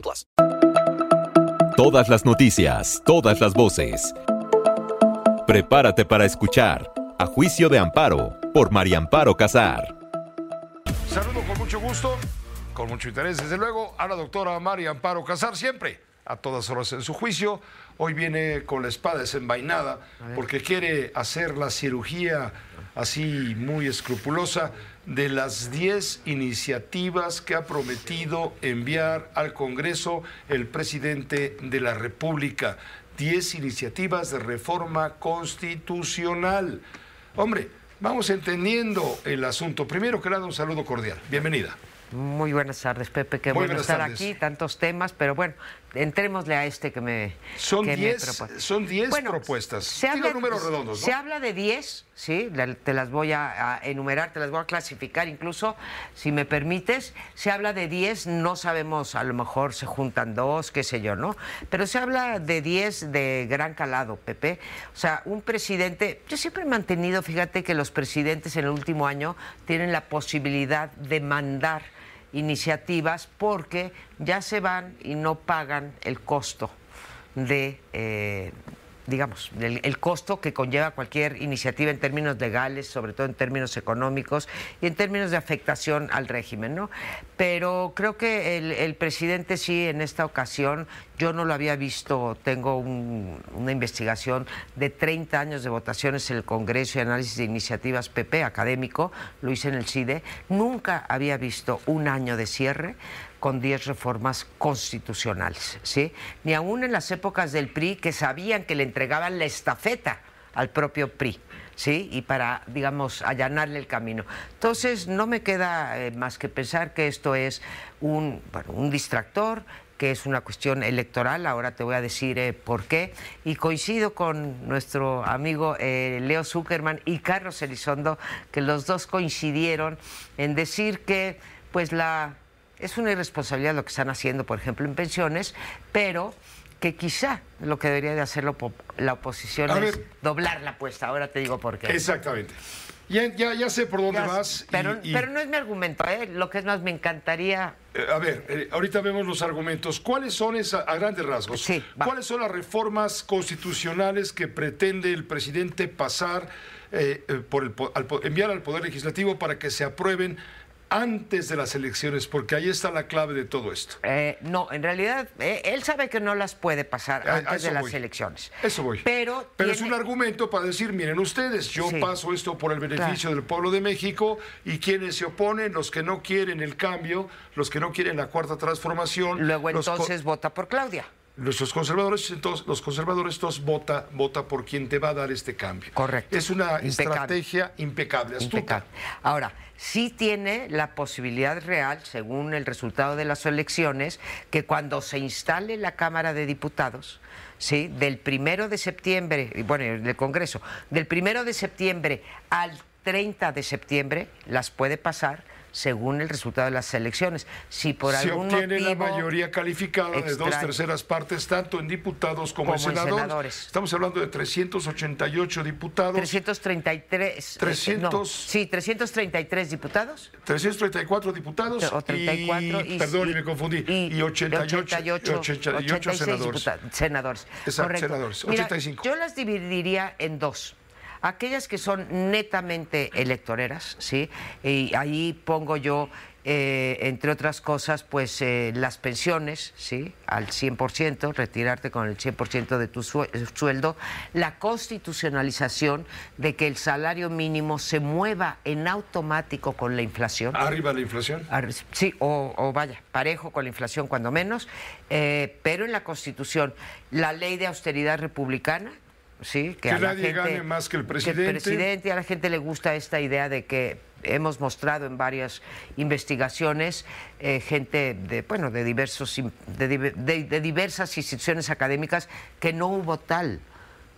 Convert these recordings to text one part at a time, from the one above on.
plus. Todas las noticias, todas las voces. Prepárate para escuchar A Juicio de Amparo por María Amparo Casar. Saludo con mucho gusto, con mucho interés, desde luego, a la doctora María Amparo Casar, siempre a todas horas en su juicio. Hoy viene con la espada desenvainada porque quiere hacer la cirugía así muy escrupulosa de las 10 iniciativas que ha prometido enviar al Congreso el presidente de la República. 10 iniciativas de reforma constitucional. Hombre, vamos entendiendo el asunto. Primero que nada, un saludo cordial. Bienvenida. Muy buenas tardes, Pepe. Qué Muy bueno estar tardes. aquí, tantos temas, pero bueno, entrémosle a este que me Son que me 10 propone. son 10 Bueno, propuestas. Se habla, números redondos, ¿no? Se habla de 10, sí, te las voy a, a enumerar, te las voy a clasificar incluso, si me permites. Se habla de 10, no sabemos, a lo mejor se juntan dos, qué sé yo, ¿no? Pero se habla de 10 de gran calado, Pepe. O sea, un presidente, yo siempre he mantenido, fíjate que los presidentes en el último año tienen la posibilidad de mandar iniciativas porque ya se van y no pagan el costo de, eh, digamos, el costo que conlleva cualquier iniciativa en términos legales, sobre todo en términos económicos y en términos de afectación al régimen, ¿no? Pero creo que el, el presidente sí, en esta ocasión, yo no lo había visto, tengo un- una investigación de 30 años de votaciones en el Congreso y análisis de iniciativas PP académico, lo hice en el CIDE, nunca había visto un año de cierre con 10 reformas constitucionales, ¿sí? Ni aún en las épocas del PRI que sabían que le entregaban la estafeta al propio PRI, ¿sí? Y para, digamos, allanarle el camino. Entonces, no me queda eh, más que pensar que esto es un, bueno, un distractor, que es una cuestión electoral, ahora te voy a decir eh, por qué, y coincido con nuestro amigo eh, Leo Zuckerman y Carlos Elizondo, que los dos coincidieron en decir que pues la es una irresponsabilidad lo que están haciendo, por ejemplo, en pensiones, pero que quizá lo que debería de hacer la opo- la oposición A es ver. doblar la apuesta. Ahora te digo por qué. Exactamente. Ya, ya, ya sé por dónde Ya vas. pero, y- pero no es mi argumento, ¿eh? Lo que es más, me encantaría Eh, A ver, eh, ahorita vemos los argumentos. ¿Cuáles son esa, a grandes rasgos? Sí. ¿Cuáles son las reformas constitucionales que pretende el presidente pasar por el, al enviar al poder legislativo para que se aprueben antes de las elecciones? Porque ahí está la clave de todo esto. Eh, no, en realidad, eh, él sabe que no las puede pasar A- a antes de las voy. elecciones. Eso voy. Pero, Pero es un argumento para decir, miren ustedes, yo Sí. paso esto por el beneficio del pueblo de México y quienes se oponen, los que no quieren el cambio, los que no quieren la cuarta transformación. Luego los entonces vota por Claudia. Nuestros conservadores, entonces, los conservadores, entonces vota, vota por quien te va a dar este cambio. Correcto. Es una Impecable. estrategia impecable, astuta. Impecable. Ahora, sí tiene la posibilidad real, según el resultado de las elecciones, que cuando se instale la Cámara de Diputados, ¿sí? del primero de septiembre, bueno, del Congreso, del primero de septiembre al 30 de septiembre, las puede pasar según el resultado de las elecciones. Si por Se algún obtiene la motivo mayoría calificada de dos terceras partes, tanto en diputados como, Como en en senadores. senadores. Estamos hablando de 388 diputados. 333. eh, 300. no, sí, 333 diputados. 334 diputados O 34 y, y, perdón, y, me confundí, y- y 88, 88, 88 86 senadores. senadores. Exacto, senadores, Mira, 85. yo las dividiría en dos. Aquellas que son netamente electoreras, ¿sí? Y ahí pongo yo, eh, entre otras cosas, pues eh, las pensiones, ¿sí? Al 100%, retirarte con el 100% de tu sue- sueldo, la constitucionalización de que el salario mínimo se mueva en automático con la inflación. Arriba la inflación. Ar- Sí, o, o vaya, parejo con la inflación cuando menos, eh, pero en la Constitución, la ley de austeridad republicana, sí, que, Que a la nadie gente, gane más que el el presidente. presidente, a la gente le gusta esta idea de que hemos mostrado en varias investigaciones eh, gente de, bueno, de, diversos, de, de, diversas instituciones académicas que no hubo tal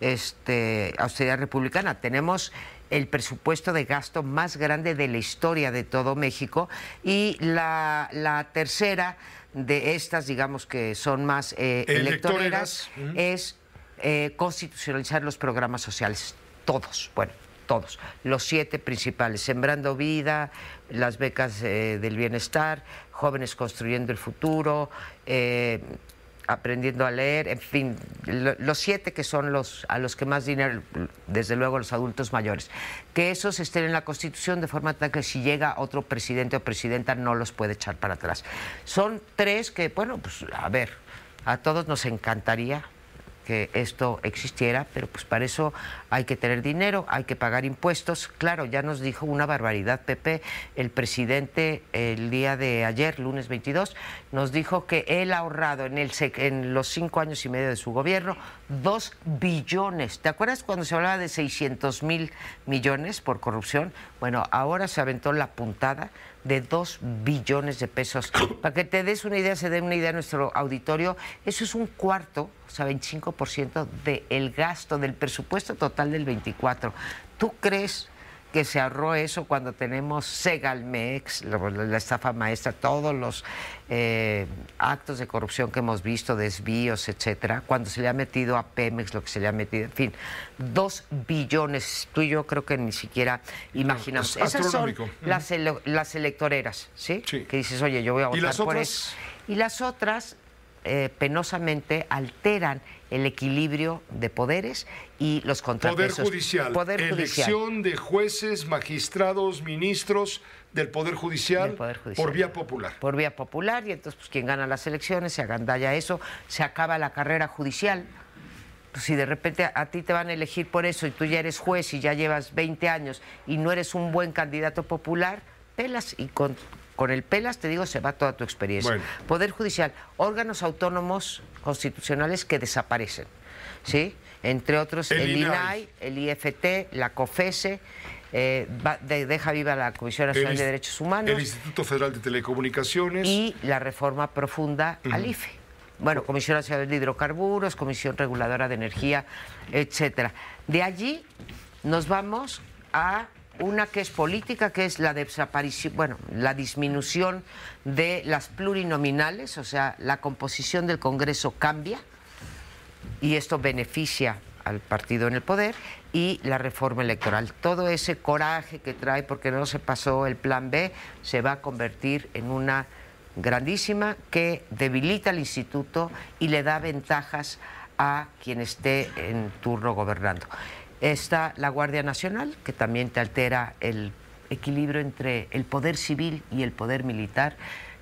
este, austeridad republicana. Tenemos el presupuesto de gasto más grande de la historia de todo México y la, la tercera de estas, digamos que son más eh, electoreras, es eh, constitucionalizar los programas sociales, todos, bueno, todos, los siete principales, Sembrando Vida, las becas eh, del bienestar, Jóvenes Construyendo el Futuro, eh, aprendiendo a leer, en fin, los siete que son los a los que más dinero, desde luego los adultos mayores, que esos estén en la Constitución de forma tal que si llega otro presidente o presidenta no los puede echar para atrás. Son tres que, bueno, pues a ver, a todos nos encantaría que esto existiera, pero pues para eso hay que tener dinero, hay que pagar impuestos. Claro, ya nos dijo una barbaridad, Pepe, el presidente el día de ayer, lunes 22, nos dijo que él ha ahorrado en, el, en los cinco años y medio de su gobierno dos billones. ¿Te acuerdas cuando se hablaba de 600 mil millones por corrupción? Bueno, ahora se aventó la puntada de dos billones de pesos. Para que te des una idea, se dé una idea a nuestro auditorio, eso es un cuarto, o sea, 25% del gasto del presupuesto total del 24. ¿Tú crees que se ahorró eso cuando tenemos Segalmex, la, estafa maestra, todos los eh, actos de corrupción que hemos visto, desvíos, etcétera, cuando se le ha metido a Pemex lo que se le ha metido, en fin, dos billones, tú y yo creo que ni siquiera imaginamos. Esas son las, las electoreras, ¿sí? Que dices, oye, yo voy a votar por eso. Y las otras eh, penosamente alteran el equilibrio de poderes y los contrapesos. Poder judicial. Poder Elección de jueces, magistrados, ministros del Poder Judicial, por vía popular. Por vía popular y entonces pues quien gana las elecciones se agandalla eso, se acaba la carrera judicial. Pues, si de repente a ti te van a elegir por eso y tú ya eres juez y ya llevas 20 años y no eres un buen candidato popular, pelas y con con el PELAS, te digo, se va toda tu experiencia. Poder Judicial, órganos autónomos constitucionales que desaparecen, ¿sí? Entre otros, el, INAI, el IFT, la COFESE, eh, deja viva la Comisión Nacional de Derechos Humanos. El Instituto Federal de Telecomunicaciones. Y la reforma profunda al IFE. Bueno, Comisión Nacional de Hidrocarburos, Comisión Reguladora de Energía, etcétera. De allí nos vamos a una que es política, que es la desaparición, bueno, la disminución de las plurinominales, o sea, la composición del Congreso cambia y esto beneficia al partido en el poder y la reforma electoral. Todo ese coraje que trae porque no se pasó el plan B se va a convertir en una grandísima que debilita al instituto y le da ventajas a quien esté en turno gobernando. Está la Guardia Nacional, que también te altera el equilibrio entre el poder civil y el poder militar,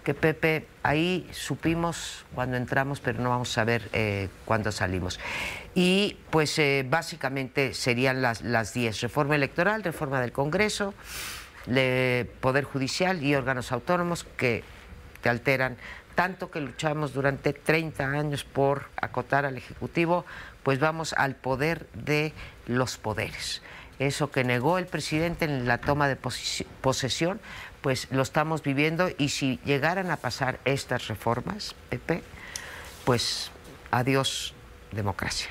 que Pepe, ahí supimos cuando entramos, pero no vamos a ver eh, cuándo salimos. Y pues eh, básicamente serían las, las diez, reforma electoral, reforma del Congreso, Poder Judicial y órganos autónomos que te alteran tanto que luchamos durante 30 años por acotar al Ejecutivo, pues vamos al poder de los poderes. Eso que negó el presidente en la toma de posesión, pues lo estamos viviendo y si llegaran a pasar estas reformas, Pepe, pues adiós democracia.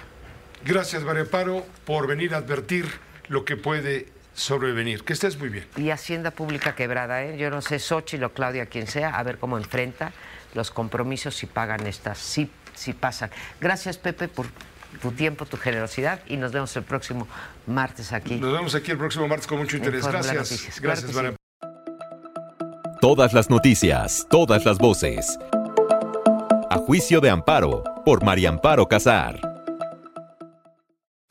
Gracias, María Paro, por venir a advertir lo que puede sobrevenir. Que estés muy bien. Y Hacienda Pública quebrada, ¿eh? Yo no sé, Xochitl o Claudia, quien sea, a ver cómo enfrenta los compromisos si pagan estas, si, si pasan. Gracias, Pepe, por tu tiempo, tu generosidad y nos vemos el próximo martes aquí. Nos vemos aquí el próximo martes con mucho interés. Gracias. Gracias, María. Todas las noticias, todas las voces. A juicio de amparo por María Amparo Casar.